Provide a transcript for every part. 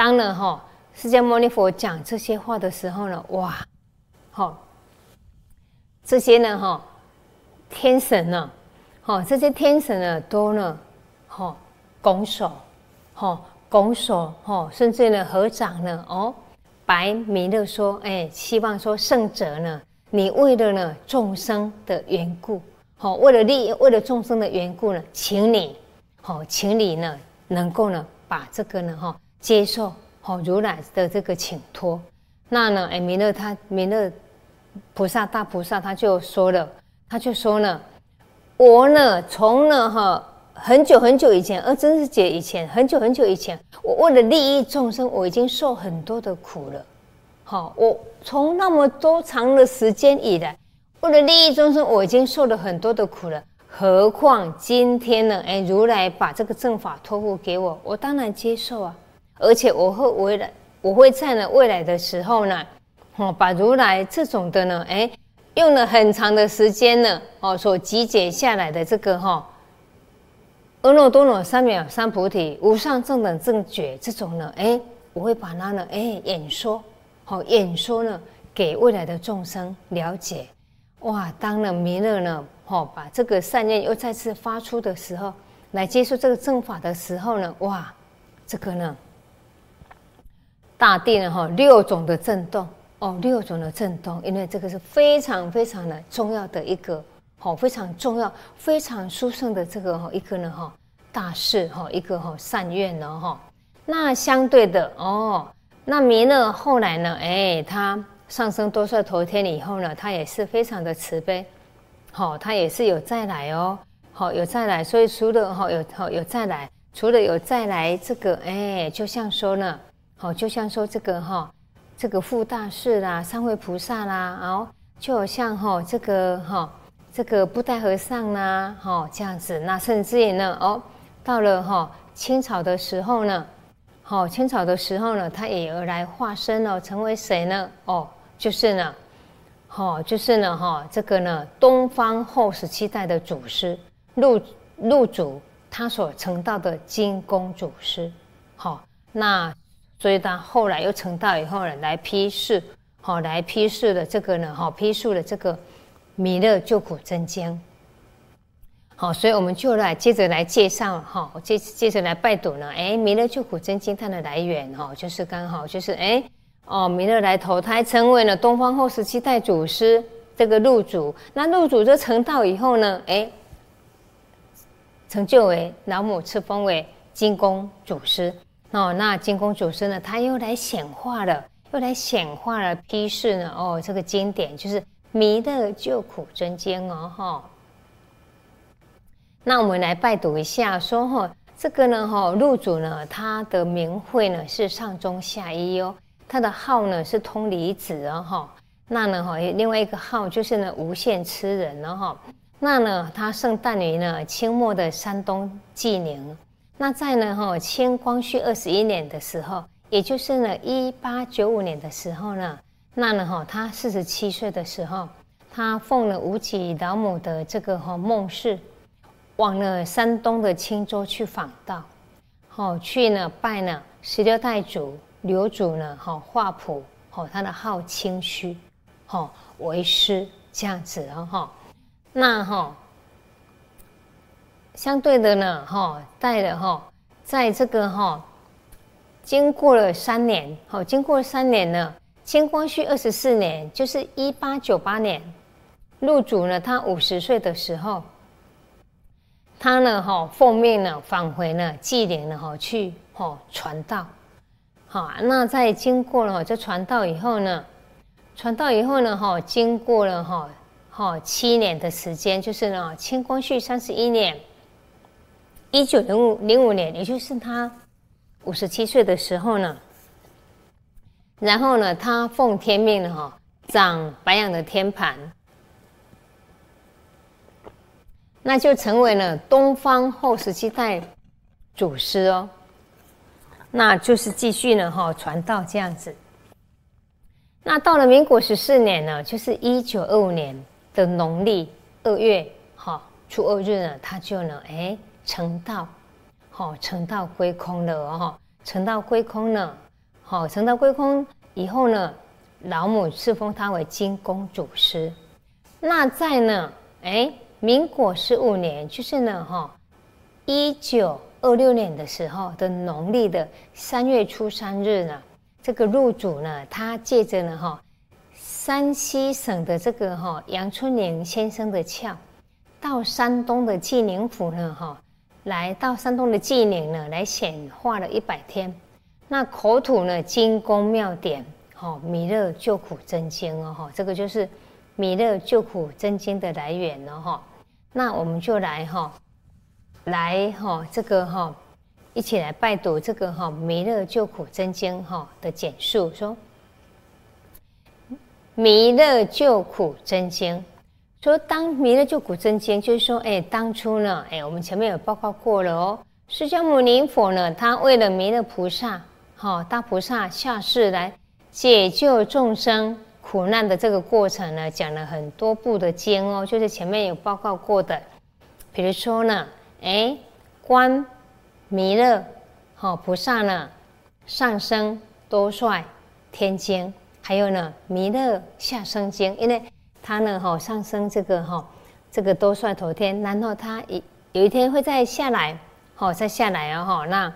当了哈释迦牟尼佛讲这些话的时候呢，哇，好，这些呢哈天神呢，好这些天神呢都呢，哈拱手，哈拱手，哈甚至呢合掌呢，哦，白弥勒说，哎，希望说圣者呢，你为了呢众生的缘故，好为了利益，为了众生的缘故呢，请你，好请你呢能够呢把这个呢哈接受。好，如来的这个请托，那呢？哎，弥勒他弥勒菩萨大菩萨他就说了，他就说呢，我呢从呢哈很久很久以前，而真是姐以前，很久很久以前，我为了利益众生，我已经受很多的苦了。好，我从那么多长的时间以来，为了利益众生，我已经受了很多的苦了。何况今天呢？哎，如来把这个正法托付给我，我当然接受啊。而且我会未来，我会在呢未来的时候呢，哦，把如来这种的呢，哎，用了很长的时间呢，哦，所集结下来的这个哈，阿耨多罗三藐三菩提无上正等正觉这种呢，哎，我会把它呢，哎，演说，好演说呢，给未来的众生了解。哇，当了弥勒呢，哦，把这个善念又再次发出的时候，来接受这个正法的时候呢，哇，这个呢。大地呢，哈，六种的震动哦，六种的震动，因为这个是非常非常的重要的一个，好，非常重要、非常殊胜的这个哈一个呢，哈大事哈一个哈善愿呢，哈。那相对的哦，那弥勒后来呢，哎，他上升多帅头天以后呢，他也是非常的慈悲，好，他也是有再来哦，好，有再来，所以除了哈有好有再来，除了有再来这个，哎，就像说呢。好，就像说这个哈，这个富大士啦，三位菩萨啦，哦，就好像哈这个哈这个布袋和尚啦，哈这样子，那甚至于呢，哦，到了哈清朝的时候呢，好清朝的时候呢，他也而来化身了，成为谁呢？哦，就是呢，好就是呢，哈这个呢，东方后十七代的祖师陆陆祖，他所成道的金公祖师，好那。所以他后来又成道以后呢，来批示，好来批示的这个呢，好批述的这个弥勒救苦真经。好，所以我们就来接着来介绍哈，接接着来拜读呢，哎，弥勒救苦真经它的来源哈，就是刚好就是哎哦，弥勒来投胎成为了东方后十七代祖师这个入主，那入主就成道以后呢，哎，成就为老母赐封为金公祖师。哦，那金公祖师呢？他又来显化了，又来显化了批示呢。哦，这个经典就是《弥勒救苦真经》哦，哈。那我们来拜读一下，说哈，这个呢，哈，入主呢，他的名讳呢是上中下一哦，他的号呢是通离子哦，哈。那呢，哈，另外一个号就是呢无限痴人哦，哈。那呢，他圣诞于呢清末的山东济宁。那在呢，哈清光绪二十一年的时候，也就是呢一八九五年的时候呢，那呢，哈他四十七岁的时候，他奉了吴起老母的这个哈梦氏，往了山东的青州去访道，好去呢拜呢十六代祖刘祖呢，哈画谱，好他的号清虚，好为师这样子啊，哈那哈。相对的呢，哈，带了哈，在这个哈，经过了三年，哈，经过了三年呢，清光绪二十四年，就是一八九八年，入主呢，他五十岁的时候，他呢，哈，奉命呢，返回呢，祭陵呢，哈，去哈传道，好，那在经过了这传道以后呢，传道以后呢，哈，经过了哈，哈七年的时间，就是呢，清光绪三十一年。一九零五零五年，也就是他五十七岁的时候呢，然后呢，他奉天命，哈，掌白羊的天盘，那就成为了东方后十七代祖师哦，那就是继续呢，哈，传道这样子。那到了民国十四年呢，就是一九二五年的农历二月，哈，初二日呢，他就呢，哎。成道，好，成道归空了哦，成道归空了，好，成道归空以后呢，老母赐封他为金公主师。那在呢，哎，民国十五年，就是呢，哈，一九二六年的时候的农历的三月初三日呢，这个入主呢，他借着呢，哈，山西省的这个哈杨春宁先生的窍，到山东的济宁府呢，哈，来到山东的济宁呢，来显化了一百天。那口吐呢，精功妙典，哈，弥勒救苦真经哦，哈，这个就是弥勒救苦真经的来源了，哈。那我们就来哈，来哈，这个哈，一起来拜读这个哈弥勒救苦真经哈的简述，说弥勒救苦真经，说当弥勒救苦真经，就是说，哎，当初呢，哎，我们前面有报告过了哦，释迦牟尼佛呢，他为了弥勒菩萨。好，大菩萨下世来解救众生苦难的这个过程呢，讲了很多部的经哦，就是前面有报告过的。比如说呢，哎，观弥勒好菩萨呢上升多帅天经，还有呢弥勒下生经，因为他呢哈上升这个哈这个多帅头天，然后他一有一天会再下来，好再下来哦哈那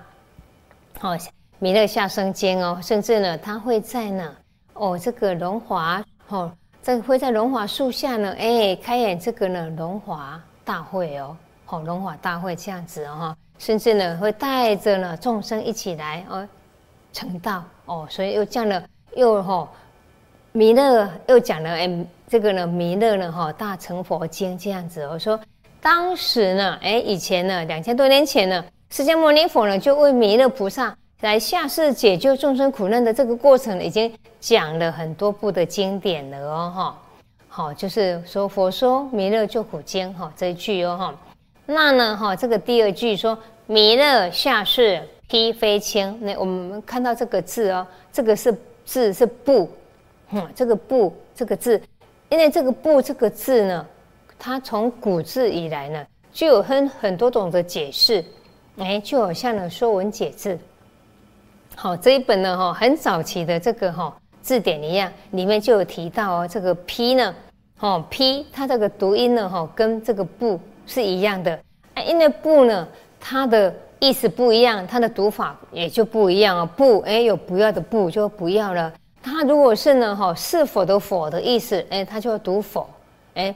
好。弥勒下生间哦，甚至呢，他会在呢，哦，这个龙华哦，在会在龙华树下呢，哎，开演这个呢龙华大会哦，好龙华大会这样子哦，甚至呢会带着呢众生一起来哦成道哦，所以又讲了又哈弥勒又讲了哎，这个呢弥勒呢哈大乘佛经这样子我，说当时呢，哎，以前呢两千多年前呢，释迦牟尼佛呢就为弥勒菩萨。来下世解救众生苦难的这个过程，已经讲了很多部的经典了哦，哈，好，就是说佛说弥勒救苦经，哈，这一句哦，哈，那呢，哈，这个第二句说弥勒下世披飞青，那我们看到这个字哦，这个是字是布，嗯，这个不这个字，因为这个不这个字呢，它从古字以来呢，就有很很多种的解释，哎，就好像呢《说文解字》。好，这一本呢，哈，很早期的这个哈字典一样，里面就有提到哦，这个“批”呢，哦，“批”它这个读音呢，哈，跟这个“不”是一样的。啊，因为“不”呢，它的意思不一样，它的读法也就不一样哦。不，哎，有不要的“不”就不要了。它如果是呢，哈，是否的“否”的意思，哎，它就要读“否”。哎，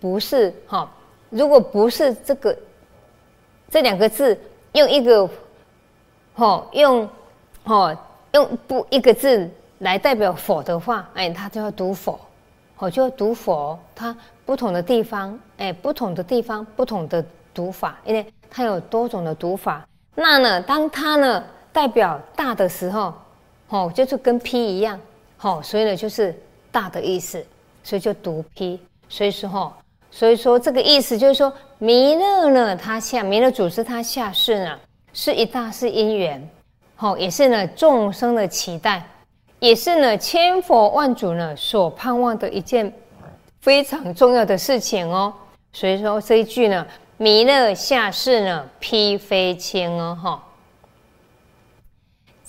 不是，哈，如果不是这个这两个字，用一个，哈，用。哦，用不一个字来代表否的话，哎，他就要读否，哦，就要读否。它不同的地方，哎，不同的地方，不同的读法，因为它有多种的读法。那呢，当它呢代表大的时候，哦，就是跟批一样，哦，所以呢就是大的意思，所以就读批。所以说，哈，所以说这个意思就是说，弥勒呢，他下弥勒祖师他下世呢，是一大世因缘。好，也是呢众生的期待，也是呢千佛万祖呢所盼望的一件非常重要的事情哦。所以说这一句呢，弥勒下世呢披飞青哦，哈。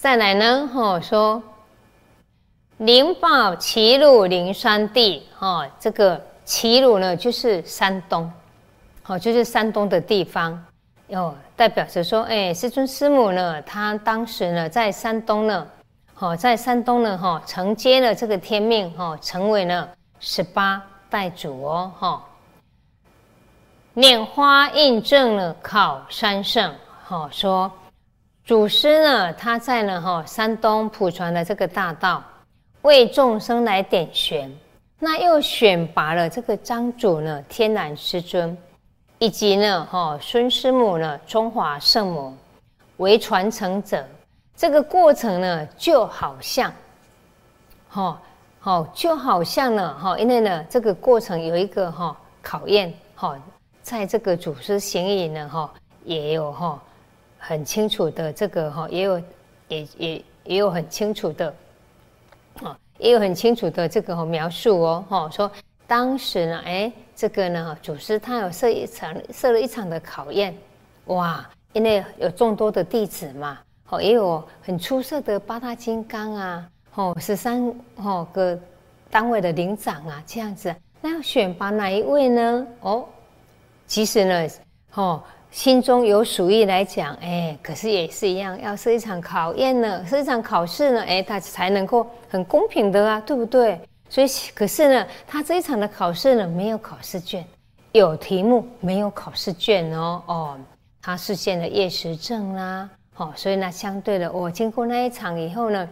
再来呢，哈说灵宝齐鲁灵山地，哈这个齐鲁呢就是山东，好就是山东的地方。哦，代表着说，哎，师尊师母呢，他当时呢在山东呢，好，在山东呢，哈，承接了这个天命，哈，成为了十八代祖哦，哈。拈花印证了考山圣，哈，说祖师呢，他在呢，哈，山东普传的这个大道，为众生来点玄，那又选拔了这个张祖呢，天然师尊。以及呢，哈孙师母呢，中华圣母为传承者，这个过程呢，就好像，哈好就好像呢，哈，因为呢，这个过程有一个哈考验，哈，在这个祖师行里呢，哈，也有哈很清楚的这个哈，也有也也也有很清楚的，啊，也有很清楚的这个描述哦，哈，说当时呢，哎。这个呢，祖师他有设一场设了一场的考验，哇！因为有众多的弟子嘛，哦，也有很出色的八大金刚啊，哦，十三哦个单位的领长啊，这样子，那要选拔哪一位呢？哦，其实呢，哦，心中有属意来讲，哎，可是也是一样，要是一场考验呢，是一场考试呢，哎，他才能够很公平的啊，对不对？所以，可是呢，他这一场的考试呢，没有考试卷，有题目，没有考试卷哦。哦，他实现了夜食症啦。哦，所以呢，相对的，我经过那一场以后呢，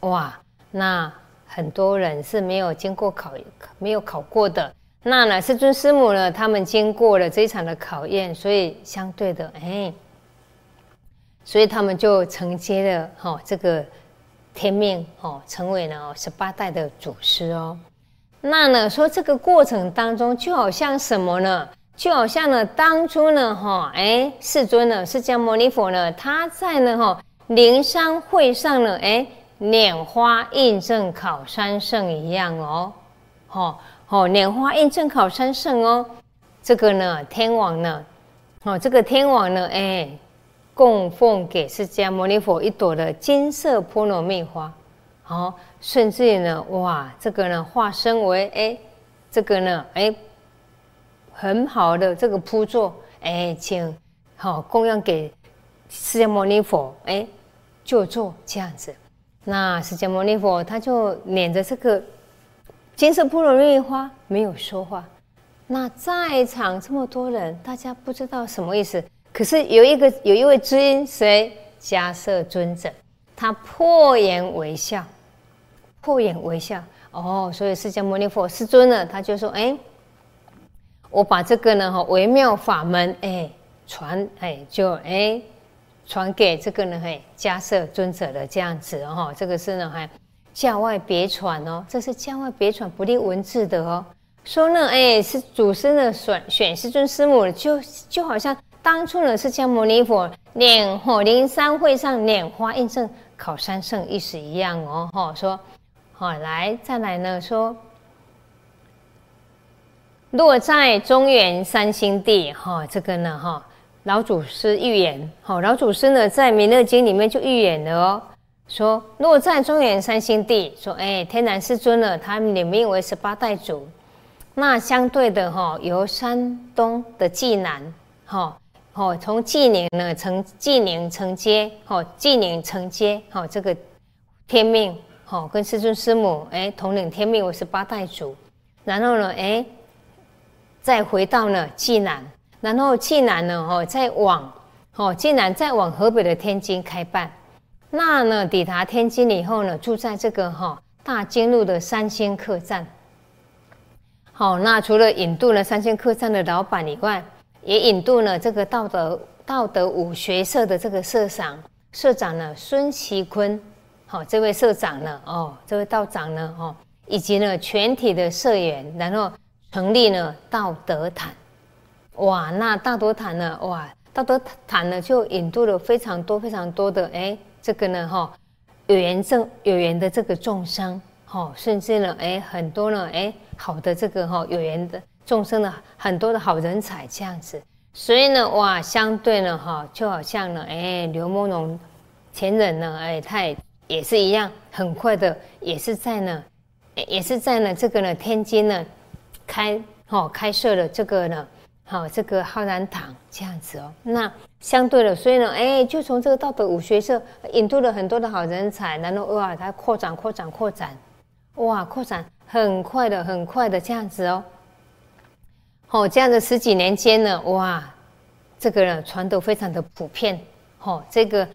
哇，那很多人是没有经过考，没有考过的。那呢，师尊师母呢，他们经过了这一场的考验，所以相对的，哎，所以他们就承接了哈这个。天命哦，成为了十八代的祖师哦。那呢，说这个过程当中，就好像什么呢？就好像呢，当初呢，哈，哎，世尊呢，释迦牟尼佛呢，他在呢，哈，灵山会上呢，哎，拈花印证考三圣一样哦，哦，哦，莲花印证考三圣哦。这个呢，天王呢，哦，这个天王呢，哎。供奉给释迦牟尼佛一朵的金色波罗蜜花，好，甚至于呢，哇，这个呢化身为哎，这个呢哎，很好的这个铺座，哎，请好供养给释迦牟尼佛，哎，就做这样子。那释迦牟尼佛他就捻着这个金色波罗蜜花，没有说话。那在场这么多人，大家不知道什么意思。可是有一个有一位知音，谁？迦摄尊者，他破颜微笑，破颜微笑。哦，所以释迦牟尼佛师尊呢，他就说：“哎，我把这个呢，哈，微妙法门，哎，传，哎，就哎，传给这个呢，嘿，迦摄尊者的这样子，哦，这个是呢，还教外别传哦，这是教外别传，不立文字的哦。说呢，哎，是祖师呢选选师尊师母，就就好像。”当初呢，释迦牟尼佛念火灵山会上拈花印证考三圣意思一样哦，哈说，好来再来呢说，落在中原三星地，哈这个呢哈老祖师预言，好老祖师呢在弥勒经里面就预言了哦，说落在中原三星地，说哎天南师尊呢，他们名为十八代祖，那相对的哈由山东的济南，哈。哦，从济宁呢承济宁承接，哦济宁承接，哦这个天命，哦跟师尊师母哎统领天命为十八代祖，然后呢哎再回到呢济南，然后济南呢哦再往哦济南再往河北的天津开办，那呢抵达天津以后呢住在这个哈大金路的三星客栈，好那除了引渡了三星客栈的老板以外。也引渡了这个道德道德武学社的这个社长社长呢孙其坤，好，这位社长呢，哦，这位道长呢，哦，以及呢全体的社员，然后成立了道德坛，哇，那道德坛呢，哇，道德坛呢就引渡了非常多非常多的，哎，这个呢，哈，有缘正有缘的这个众生，哈，甚至呢，哎，很多呢，哎，好的这个哈有缘的。众生的很多的好人才这样子，所以呢，哇，相对呢，哈，就好像呢，哎，刘梦龙前人呢，哎，他也也是一样，很快的，也是在呢，也是在呢，这个呢，天津呢，开，哦，开设了这个呢，好，这个浩然堂这样子哦。那相对的，所以呢，哎，就从这个道德武学社引渡了很多的好人才，然后哇，它扩展、扩展、扩展，哇，扩展很快的、很快的这样子哦。哦，这样的十几年间呢，哇，这个呢传得非常的普遍。哦，这个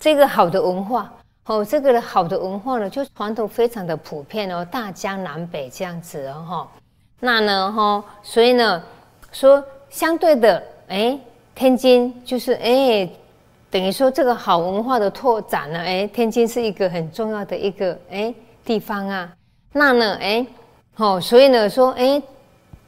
这个好的文化，哦，这个好的文化呢，就传得非常的普遍哦，大江南北这样子哦，哈。那呢，哈，所以呢，说相对的，哎，天津就是哎，等于说这个好文化的拓展呢，哎，天津是一个很重要的一个哎地方啊。那呢，哎，好，所以呢，说哎。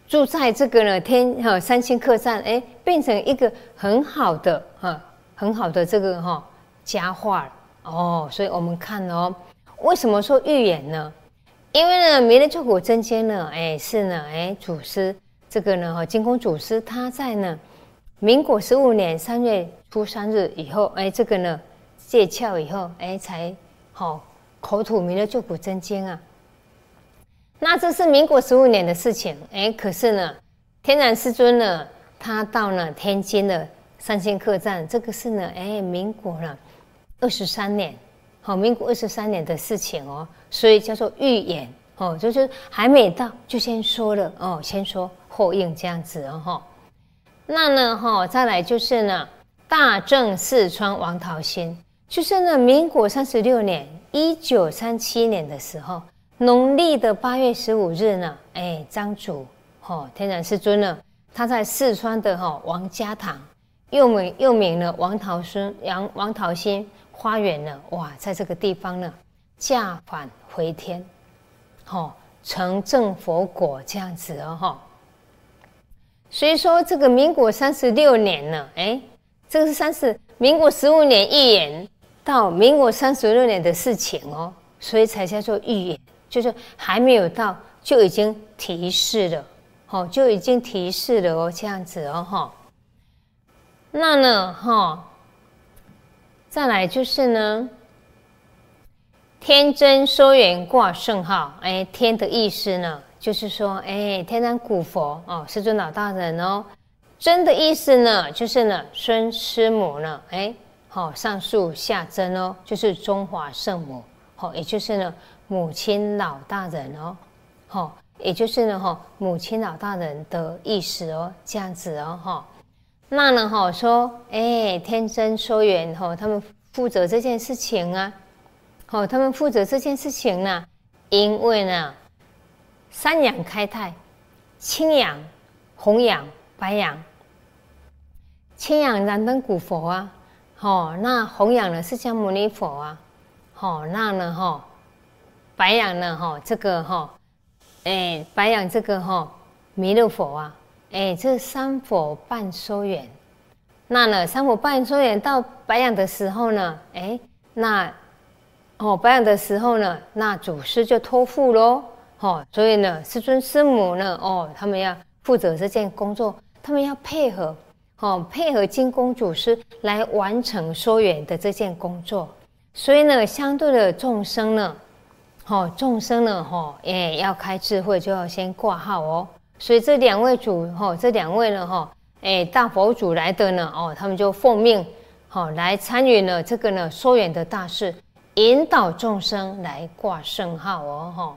住在这个呢天哈三星客栈，哎，变成一个很好的哈很好的这个哈佳话哦。所以我们看哦，为什么说预言呢？因为呢，弥勒救苦真经呢，哎是呢，哎祖师这个呢哈金公祖师他在呢民国十五年三月初三日以后，哎这个呢戒窍以后，哎，才好口吐弥勒救苦真经啊。那这是民国十五年的事情，哎，可是呢，天然师尊呢，他到了天津的三星客栈，这个是呢，哎，民国呢二十三年，好，民国二十三年的事情哦，所以叫做预演哦，就是还没到就先说了哦，先说后应这样子哦，哈。那呢，哈，再来就是呢，大正四川王桃心，就是呢，民国三十六年，一九三七年的时候。农历的八月十五日呢，哎，张祖，哈，天然师尊呢，他在四川的哈王家堂，又名又名呢王桃孙杨王桃心花园呢，哇，在这个地方呢，驾返回天，哈，成正佛果这样子哦，哈。所以说这个民国三十六年呢，哎，这个是三十民国十五年预言到民国三十六年的事情哦，所以才叫做预言。就是还没有到，就已经提示了，好，就已经提示了哦，这样子哦，哈。那呢，哈，再来就是呢，天真说圆挂圣号，哎，天的意思呢，就是说，哎，天然古佛哦，师尊老大人哦，真的意思呢，就是呢，孙师母呢，哎，好，上树下真哦，就是中华圣母，好，也就是呢。母亲老大人哦，哈，也就是呢，哈，母亲老大人的意思哦，这样子哦，哈，那呢，哈，说，哎，天真说缘，哈，他们负责这件事情啊，好，他们负责这件事情呢，因为呢，三养开泰，青养、红养、白养，青养燃灯古佛啊，好，那红养呢释迦牟尼佛啊，好，那呢，哈。白养呢？哈，这个哈，哎，白养这个哈，弥勒佛啊，哎，这三佛半收圆。那呢，三佛半收圆到白养的时候呢，哎，那哦，保养的时候呢，那祖师就托付喽，哦，所以呢，师尊师母呢，哦，他们要负责这件工作，他们要配合，哦，配合金工祖师来完成收圆的这件工作。所以呢，相对的众生呢。哦，众生呢，哈，也要开智慧，就要先挂号哦。所以这两位主，哈，这两位呢，哈，哎，大佛祖来的呢，哦，他们就奉命，好，来参与了这个呢，疏远的大事，引导众生来挂圣号哦，哈，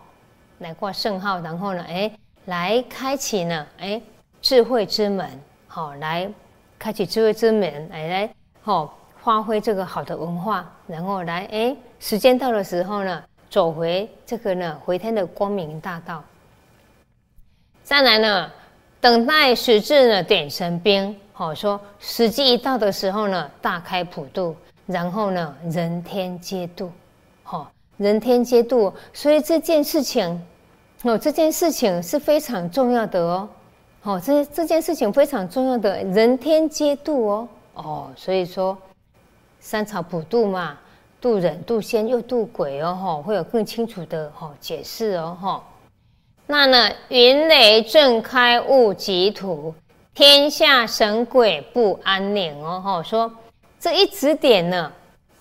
来挂圣号，然后呢，哎，来开启呢，哎，智慧之门，好，来开启智慧之门，来来，好，发挥这个好的文化，然后来，哎，时间到的时候呢。走回这个呢，回天的光明大道。再来呢，等待时至呢，点神兵。好说，时机一到的时候呢，大开普渡，然后呢，人天皆度。好，人天皆度。所以这件事情，哦，这件事情是非常重要的哦。好，这这件事情非常重要的，人天皆度哦。哦，所以说，三草普渡嘛。渡人、渡仙又渡鬼哦，哈，会有更清楚的哈解释哦，哈。那呢，云雷震开物极土，天下神鬼不安宁哦，哈。说这一指点呢，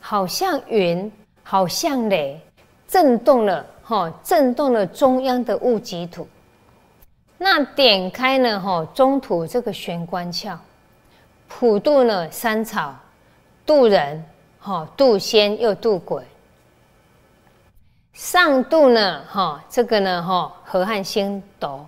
好像云，好像雷，震动了哈，震动了中央的物极土。那点开呢，哈，中土这个玄关窍，普渡呢三草，渡人。哈，渡仙又渡鬼，上渡呢，哈，这个呢，哈，河汉星斗；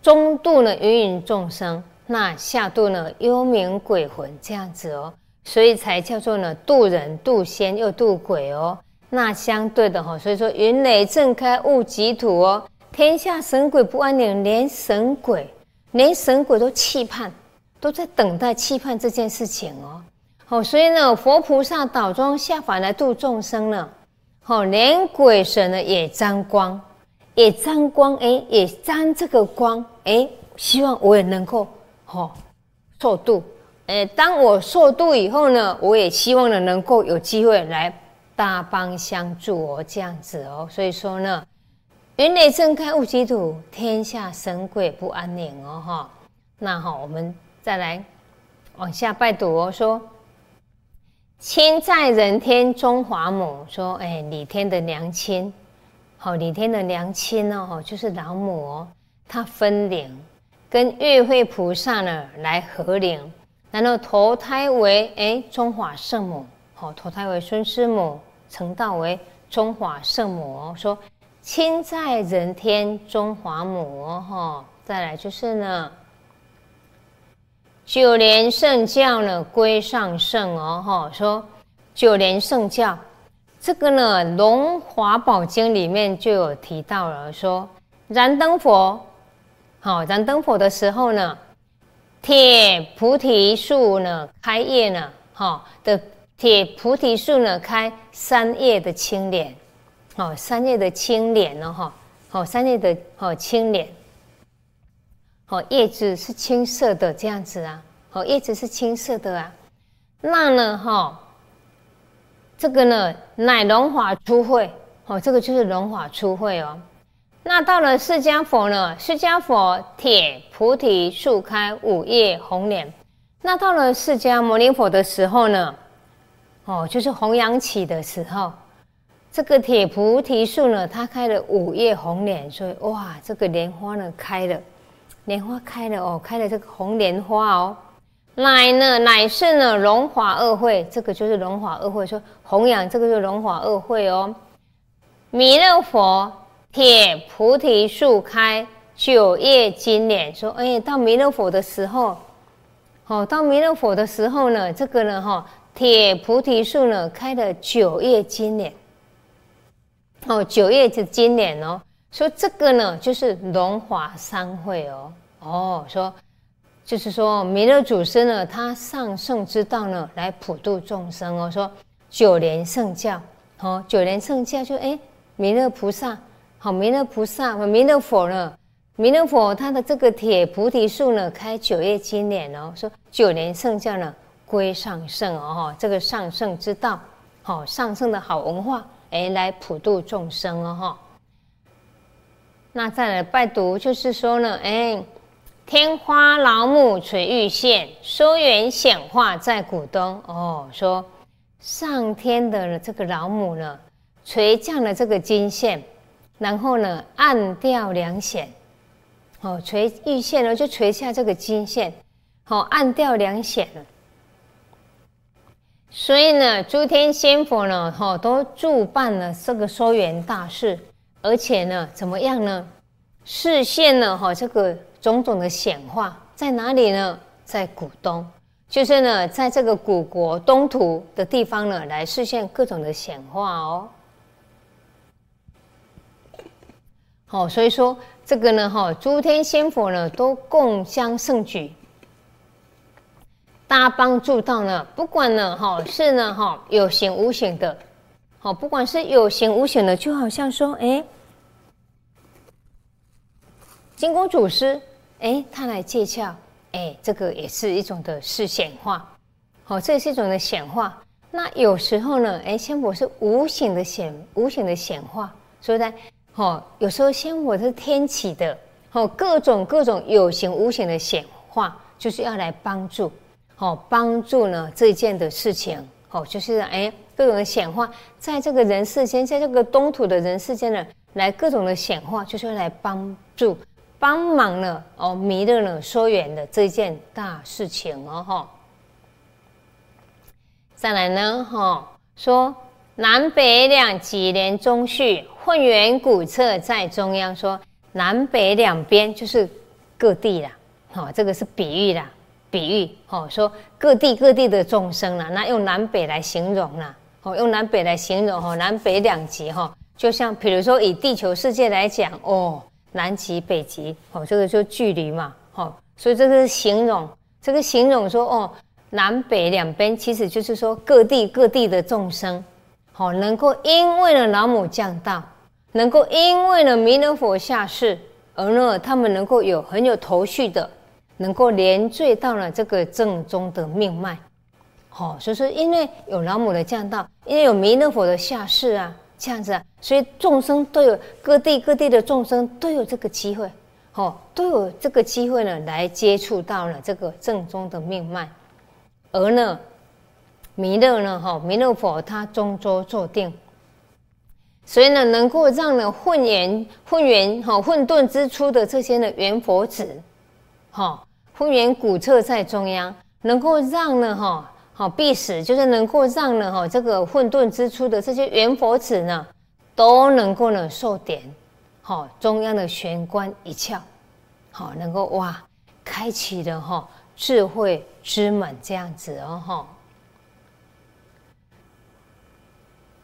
中渡呢，芸芸众生；那下渡呢，幽冥鬼魂，这样子哦，所以才叫做呢，渡人、渡仙又渡鬼哦。那相对的哈，所以说云雷震开物极土哦，天下神鬼不安宁，连神鬼，连神鬼都期盼，都在等待期盼这件事情哦。好，所以呢，佛菩萨倒装下凡来度众生呢，好，连鬼神呢也沾光，也沾光，哎，也沾这个光，哎，希望我也能够好受度，哎，当我受度以后呢，我也希望呢能够有机会来大帮相助哦，这样子哦，所以说呢，云雷震开物极土，天下神鬼不安宁哦，哈，那好，我们再来往下拜读哦，说。亲在人天中华母说：“哎，李天的娘亲，好，李天的娘亲哦，就是老母哦，她分灵，跟月慧菩萨呢来合灵，然后投胎为哎中华圣母，好，投胎为孙师母，成道为中华圣母哦。说亲在人天中华母哦，再来就是呢。”九莲圣教呢，归上圣哦，哈，说九莲圣教，这个呢，《龙华宝经》里面就有提到了，说燃灯佛，好，燃灯佛的时候呢，铁菩提树呢开叶呢，哈的铁菩提树呢开三叶的青莲，哦，三叶的青莲呢，哈，好，三叶的哦青莲。哦，叶子是青色的这样子啊，哦，叶子是青色的啊，那呢，哈，这个呢，乃龙华初会，哦，这个就是龙华初会哦。那到了释迦佛呢，释迦佛铁菩提树开五叶红莲，那到了释迦牟尼佛的时候呢，哦，就是弘扬起的时候，这个铁菩提树呢，它开了五叶红莲，所以哇，这个莲花呢开了。莲花开了哦，开了这个红莲花哦，乃呢乃是呢龙华二会，这个就是龙华二会，说弘扬这个是龙华二会哦。弥勒佛铁菩提树开九叶金莲，说哎，到弥勒佛的时候，哦，到弥勒佛的时候呢，这个呢哈铁菩提树呢开了九叶金莲，哦，九叶是金莲哦。说这个呢，就是龙华三会哦，哦，说就是说弥勒祖师呢，他上圣之道呢，来普度众生哦。说九莲圣教，哦，九莲圣教就哎，弥勒菩萨，好，弥勒菩萨弥勒佛呢，弥勒佛他的这个铁菩提树呢，开九叶金莲哦。说九莲圣教呢，归上圣哦，这个上圣之道，好，上圣的好文化，哎，来普度众生哦，哈。那再来拜读，就是说呢，哎，天花老母垂玉线，收圆显化在古东哦。说上天的这个老母呢，垂降了这个金线，然后呢，暗掉两显，哦，垂玉线呢就垂下这个金线，好，暗掉两显了。所以呢，诸天仙佛呢，哈，都助办了这个收圆大事。而且呢，怎么样呢？视线呢？哈，这个种种的显化在哪里呢？在古东，就是呢，在这个古国东土的地方呢，来视现各种的显化哦。好，所以说这个呢，哈，诸天仙佛呢，都共襄盛举，大帮助到呢，不管呢，哈，是呢，哈，有形无形的，好，不管是有形无形的，就好像说，哎。金光祖师，哎，他来借窍，哎，这个也是一种的是显化，好，这也是一种的显化。那有时候呢，哎，仙佛是无形的显，无形的显化，所以呢，哦，有时候仙火是天启的，哦，各种各种有形无形的显化，就是要来帮助，哦，帮助呢这件的事情，哦，就是哎，各种的显化，在这个人世间，在这个东土的人世间呢，来各种的显化，就是要来帮助。帮忙了哦，弥勒呢说远的这件大事情哦哈。再来呢哈，说南北两极连中序，混元古册在中央。说南北两边就是各地啦，好，这个是比喻啦，比喻哦，说各地各地的众生啦，那用南北来形容啦，哦，用南北来形容哈，南北两极哈，就像比如说以地球世界来讲哦。南极、北极，哦，这个就距离嘛，哦，所以这个是形容，这个形容说，哦，南北两边，其实就是说各地各地的众生，好，能够因为了老母降道，能够因为了弥勒佛下世，而呢，他们能够有很有头绪的，能够连缀到了这个正宗的命脉，好，所以说因为有老母的降道，因为有弥勒佛的下世啊。这样子啊，所以众生都有各地各地的众生都有这个机会，哦，都有这个机会呢，来接触到了这个正宗的命脉，而呢，弥勒呢，哈，弥勒佛他中州坐定，所以呢，能够让呢混元混元哈混沌之初的这些呢元佛子，哈，混元古册在中央，能够让呢哈好必死，就是能够让呢哈这个混沌之初的这些元佛子呢，都能够呢受点，好中央的玄关一窍，好能够哇开启的哈智慧之门这样子哦哈。